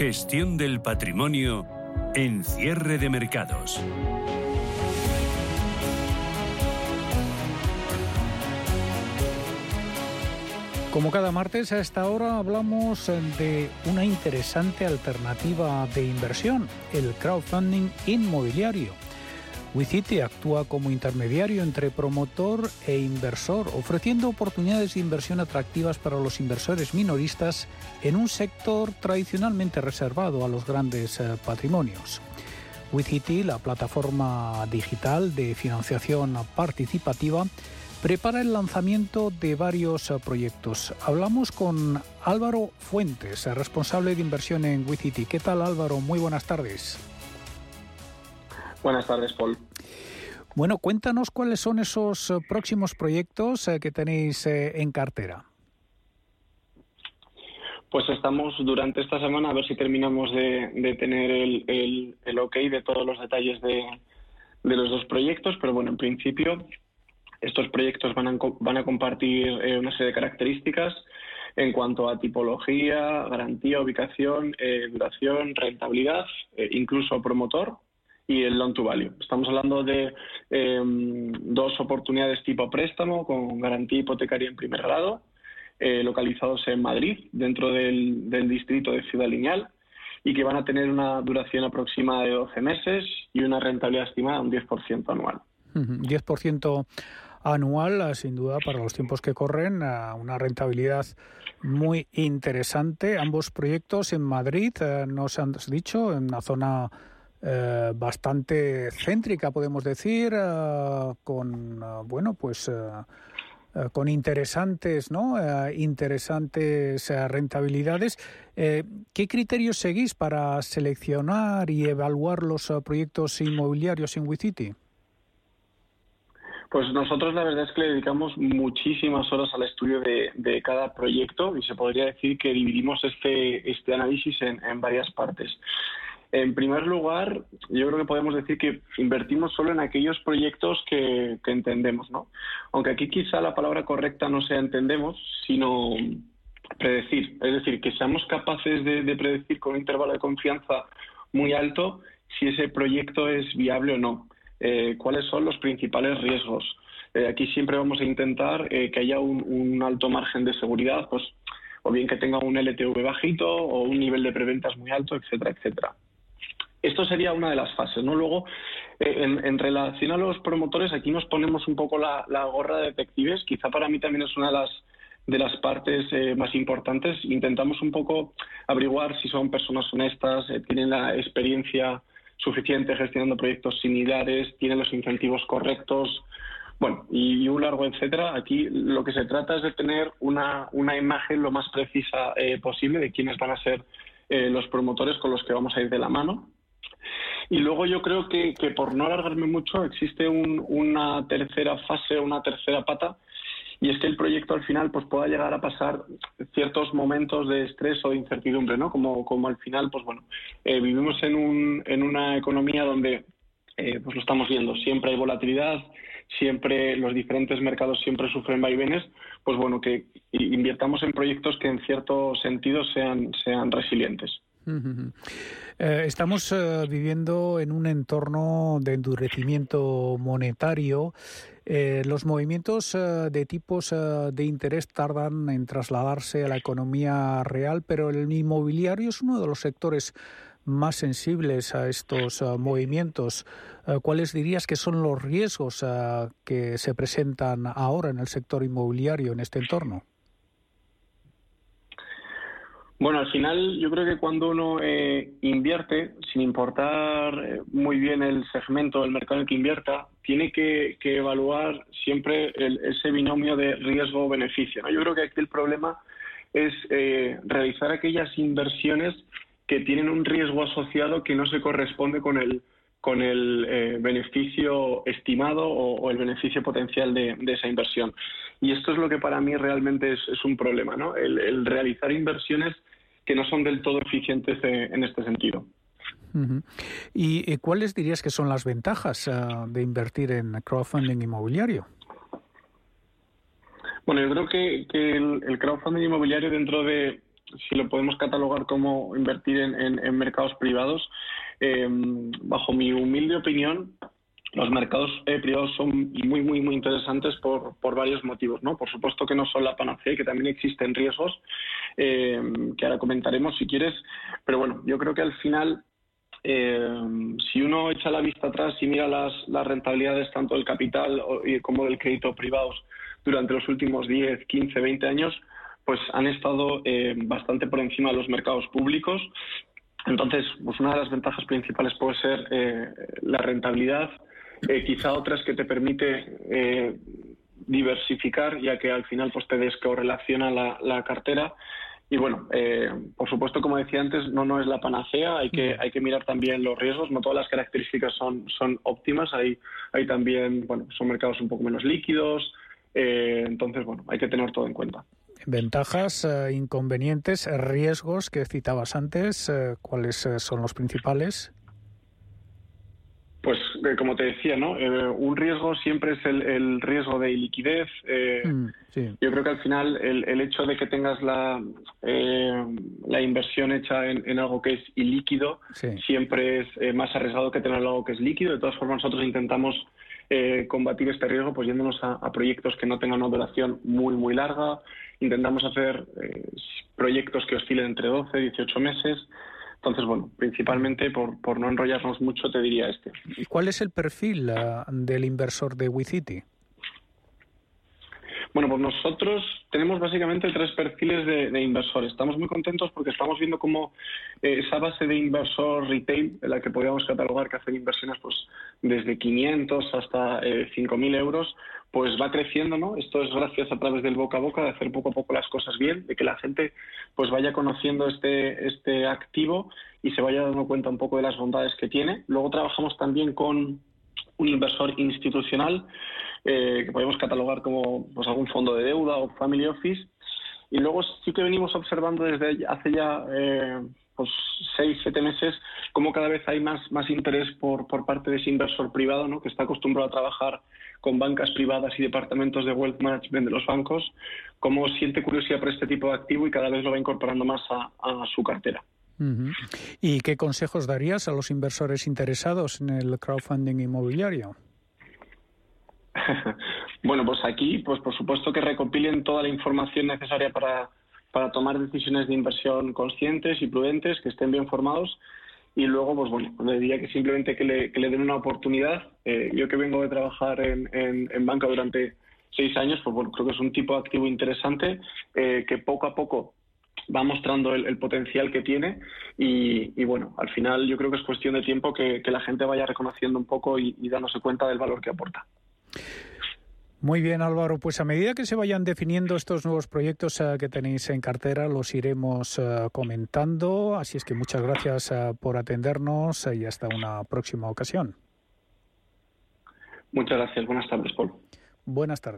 Gestión del patrimonio en cierre de mercados. Como cada martes a esta hora hablamos de una interesante alternativa de inversión, el crowdfunding inmobiliario. WeCity actúa como intermediario entre promotor e inversor, ofreciendo oportunidades de inversión atractivas para los inversores minoristas en un sector tradicionalmente reservado a los grandes eh, patrimonios. WeCity, la plataforma digital de financiación participativa, prepara el lanzamiento de varios eh, proyectos. Hablamos con Álvaro Fuentes, responsable de inversión en WeCity. ¿Qué tal Álvaro? Muy buenas tardes. Buenas tardes, Paul. Bueno, cuéntanos cuáles son esos eh, próximos proyectos eh, que tenéis en cartera. Pues estamos durante esta semana a ver si terminamos de, tener el, el, ok de todos los detalles de, de los dos proyectos, pero bueno, en principio estos proyectos van a, van a compartir eh, una serie de características en cuanto a tipología, garantía, ubicación, eh, duración, rentabilidad, eh, incluso promotor y el loan to value. Estamos hablando de em, dos oportunidades tipo préstamo con garantía hipotecaria en primer grado, localizados en Madrid, dentro del, distrito de Ciudad Lineal, y que van a tener una duración aproximada de 12 meses y una rentabilidad estimada de un 10% anual. 10% anual, sin duda, para los tiempos que corren, una rentabilidad muy interesante. Ambos proyectos en Madrid, eh, nos han dicho, en una zona eh, bastante céntrica, podemos decir, eh, con, bueno, pues con interesantes, ¿no? interesantes rentabilidades. ¿Qué criterios seguís para seleccionar y evaluar los proyectos inmobiliarios en WeCity? Pues nosotros la verdad es que le dedicamos muchísimas horas al estudio de, cada proyecto y se podría decir que dividimos este, este análisis en, varias partes. En primer lugar, yo creo que podemos decir que invertimos solo en aquellos proyectos que, entendemos, ¿no? Aunque aquí quizá la palabra correcta no sea entendemos, sino predecir. Es decir, que seamos capaces de, de predecir con un intervalo de confianza muy alto si ese proyecto es viable o no. Eh, cuáles son los principales riesgos. Eh, aquí siempre vamos a intentar eh, que haya un, alto margen de seguridad, pues o bien que tenga un LTV bajito o un nivel de preventas muy alto, etcétera, etcétera. Esto sería una de las fases, ¿no? Luego, en, relación a los promotores, aquí nos ponemos un poco la, gorra de detectives. Quizá para mí también es una de las de las partes más importantes. Intentamos un poco averiguar si son personas honestas, tienen la experiencia suficiente gestionando proyectos similares, tiene los incentivos correctos, bueno, y, un largo etcétera. Aquí lo que se trata es de tener una, imagen lo más precisa eh, posible de quiénes van a ser eh, los promotores con los que vamos a ir de la mano. Y luego yo creo que, por no alargarme mucho, existe una tercera fase, una tercera pata, y es que el proyecto al final pues pueda llegar a pasar ciertos momentos de estrés o de incertidumbre, ¿no? Como, como al final, pues bueno, eh, vivimos en, un, en una economía donde eh, pues lo estamos viendo, siempre hay volatilidad, siempre los diferentes mercados siempre sufren vaivenes, pues bueno, que invirtamos en proyectos que en cierto sentido sean, sean resilientes. Eh, estamos viviendo en un entorno de endurecimiento monetario eh, los movimientos eh, de tipos eh, de interés tardan en trasladarse a la economía real, pero el inmobiliario es uno de los sectores más sensibles a estos movimientos. ¿Cuáles dirías que son los riesgos que se presentan ahora en el sector inmobiliario en este entorno? Bueno, al final yo creo que cuando uno eh, invierte, sin importar eh, muy bien el segmento del mercado en el que invierta, tiene que, evaluar siempre ese binomio de riesgo-beneficio. Yo creo que aquí el problema es eh, realizar aquellas inversiones que tienen un riesgo asociado que no se corresponde con el, con el beneficio estimado o, el beneficio potencial de, esa inversión. Y esto es lo que para mí realmente es, un problema, ¿no? el realizar inversiones que no son del todo eficientes en este sentido. ¿Y cuáles dirías que son las ventajas eh, de invertir en crowdfunding inmobiliario? Bueno, yo creo que, el, crowdfunding inmobiliario dentro de si lo podemos catalogar como invertir en, mercados privados, bajo mi humilde opinión, los mercados privados son muy, muy, muy interesantes por, por, varios motivos. ¿no? Por supuesto que no son la panacea, que también existen riesgos, que ahora comentaremos si quieres, pero bueno, yo creo que al final eh, si uno echa la vista atrás y mira las, rentabilidades tanto del capital como del crédito privados durante los últimos 10, 15, 20 años, pues han estado eh, bastante por encima de los mercados públicos. Entonces, pues una de las ventajas principales puede ser eh, la rentabilidad. quizá otra es que te permite diversificar, ya que al final pues te descorrelaciona la, la cartera y bueno, eh, por supuesto, como decía antes, no, no es la panacea, hay que, hay que mirar también los riesgos, no todas las características son, son óptimas, hay, hay también, bueno, son mercados un poco menos líquidos, eh, entonces, bueno, hay que tener todo en cuenta. Ventajas, eh, inconvenientes, riesgos que citabas antes, ¿cuáles son los principales? Pues eh, como te decía, ¿no? Eh, un riesgo siempre es el, riesgo de liquidez. Eh, mm, yo creo que al final el, hecho de que tengas la, la inversión hecha en, algo que es ilíquido siempre es más arriesgado que tener algo que es líquido. De todas formas, nosotros intentamos combatir este riesgo pues yéndonos a, a, proyectos que no tengan una duración muy, muy larga. Intentamos hacer proyectos que oscilen entre 12 y 18 meses. Entonces, bueno, principalmente por, por no enrollarnos mucho te diría este. ¿Y cuál es el perfil uh, del inversor de WeCity? Bueno, pues nosotros tenemos básicamente tres perfiles de, inversores. Estamos muy contentos porque estamos viendo cómo eh, esa base de inversor retail, en la que podríamos catalogar que hacen inversiones pues desde 500 hasta eh, 5.000 euros, pues va creciendo, ¿no? Esto es gracias a través del boca a boca, de hacer poco a poco las cosas bien, de que la gente pues vaya conociendo este, este activo y se vaya dando cuenta un poco de las bondades que tiene. Luego trabajamos también con un inversor institucional eh, que podemos catalogar como pues, algún fondo de deuda o family office. Y luego sí que venimos observando desde hace ya eh, pues, seis, siete meses cómo cada vez hay más, más interés por, por parte de ese inversor privado ¿no? que está acostumbrado a trabajar con bancas privadas y departamentos de wealth management de los bancos, cómo siente curiosidad por este tipo de activo y cada vez lo va incorporando más a, a su cartera. ¿Y qué consejos darías a los inversores interesados en el crowdfunding inmobiliario? bueno, pues aquí, pues por supuesto que recopilen toda la información necesaria para, para tomar decisiones de inversión conscientes y prudentes, que estén bien formados. Y luego, pues bueno, le diría que simplemente que le, den una oportunidad. Eh, yo que vengo de trabajar en, en, banca durante seis años, pues creo que es un tipo de activo interesante eh, que poco a poco va mostrando el, potencial que tiene y, bueno, al final yo creo que es cuestión de tiempo que, la gente vaya reconociendo un poco y dándose cuenta del valor que aporta. Muy bien, Álvaro. Pues a medida que se vayan definiendo estos nuevos proyectos eh, que tenéis en cartera, los iremos eh, comentando. Así es que muchas gracias eh, por atendernos y hasta una próxima ocasión. Muchas gracias. Buenas tardes, Paul. Buenas tardes.